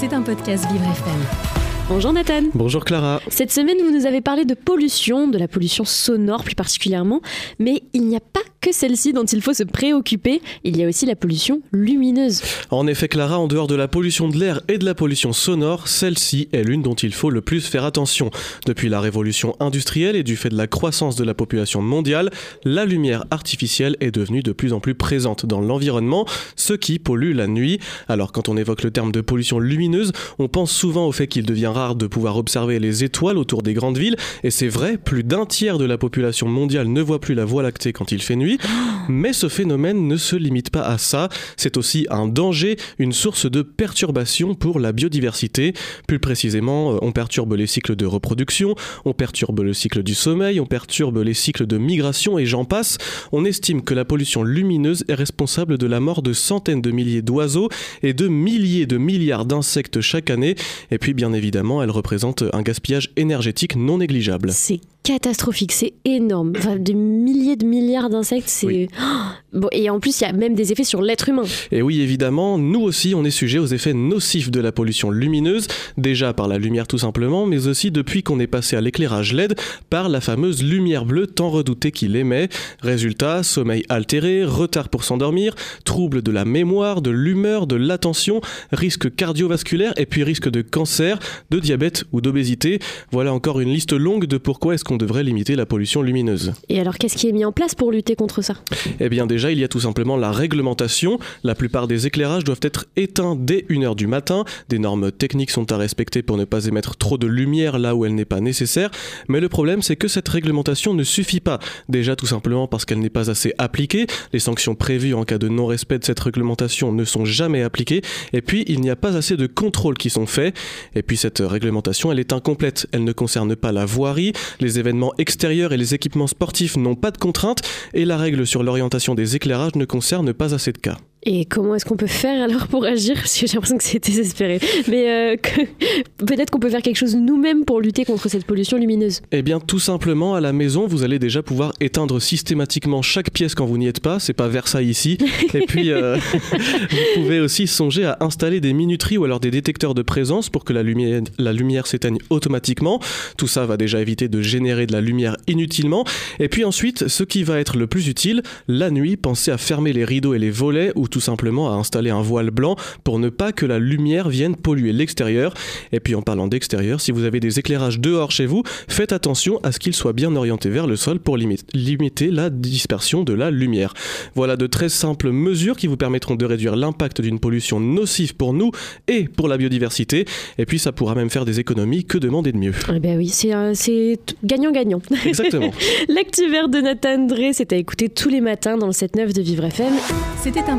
C'est un podcast Vivre FM. Bonjour Nathan. Bonjour Clara. Cette semaine, vous nous avez parlé de pollution, de la pollution sonore plus particulièrement, mais il n'y a pas que celle-ci dont il faut se préoccuper, il y a aussi la pollution lumineuse. En effet Clara, en dehors de la pollution de l'air et de la pollution sonore, celle-ci est l'une dont il faut le plus faire attention. Depuis la révolution industrielle et du fait de la croissance de la population mondiale, la lumière artificielle est devenue de plus en plus présente dans l'environnement, ce qui pollue la nuit. Alors quand on évoque le terme de pollution lumineuse, on pense souvent au fait qu'il devient de pouvoir observer les étoiles autour des grandes villes, et c'est vrai, plus d'un tiers de la population mondiale ne voit plus la Voie lactée quand il fait nuit, mais ce phénomène ne se limite pas à ça, c'est aussi un danger, une source de perturbation pour la biodiversité. Plus précisément, euh, on perturbe les cycles de reproduction, on perturbe le cycle du sommeil, on perturbe les cycles de migration et j'en passe. On estime que la pollution lumineuse est responsable de la mort de centaines de milliers d'oiseaux et de milliers de milliards d'insectes chaque année, et puis bien évidemment elle représente un gaspillage énergétique non négligeable. Catastrophique, c'est énorme. Enfin, des milliers de milliards d'insectes, c'est... Bon, et en plus, il y a même des effets sur l'être humain. Et oui, évidemment, nous aussi, on est sujet aux effets nocifs de la pollution lumineuse, déjà par la lumière tout simplement, mais aussi depuis qu'on est passé à l'éclairage LED par la fameuse lumière bleue tant redoutée qu'il émet. Résultat, sommeil altéré, retard pour s'endormir, troubles de la mémoire, de l'humeur, de l'attention, risque cardiovasculaire et puis risque de cancer, de diabète ou d'obésité. Voilà encore une liste longue de pourquoi est-ce qu'on devrait limiter la pollution lumineuse. Et alors, qu'est-ce qui est mis en place pour lutter contre ça? Eh bien, déjà, il y a tout simplement la réglementation. La plupart des éclairages doivent être éteints dès 1h du matin. Des normes techniques sont à respecter pour ne pas émettre trop de lumière là où elle n'est pas nécessaire. Mais le problème, c'est que cette réglementation ne suffit pas. Déjà, tout simplement parce qu'elle n'est pas assez appliquée. Les sanctions prévues en cas de non-respect de cette réglementation ne sont jamais appliquées. Et puis, il n'y a pas assez de contrôles qui sont faits. Et puis, cette réglementation, elle est incomplète. Elle ne concerne pas la voirie, les événements extérieurs et les équipements sportifs n'ont pas de contraintes. Et la règle sur l'orientation des éclairages ne concerne pas assez de cas. Et comment est-ce qu'on peut faire alors pour agir? Parce que j'ai l'impression que c'est désespéré. Mais euh, peut-être qu'on peut faire quelque chose nous-mêmes pour lutter contre cette pollution lumineuse. Eh bien, tout simplement, à la maison, vous allez déjà pouvoir éteindre systématiquement chaque pièce quand vous n'y êtes pas. C'est pas Versailles ici. Et puis, euh, vous pouvez aussi songer à installer des minuteries ou alors des détecteurs de présence pour que la lumière, la lumière s'éteigne automatiquement. Tout ça va déjà éviter de générer de la lumière inutilement. Et puis ensuite, ce qui va être le plus utile, la nuit, pensez à fermer les rideaux et les volets ou tout simplement à installer un voile blanc pour ne pas que la lumière vienne polluer l'extérieur. Et puis en parlant d'extérieur, si vous avez des éclairages dehors chez vous, faites attention à ce qu'ils soient bien orientés vers le sol pour limiter la dispersion de la lumière. Voilà de très simples mesures qui vous permettront de réduire l'impact d'une pollution nocive pour nous et pour la biodiversité. Et puis ça pourra même faire des économies. Que demander de mieux? Eh bien oui, c'est gagnant-gagnant. Exactement. L'actu vert de Nathan Drey, c'est à écouter tous les matins dans le 7-9 de Vivre FM. C'était un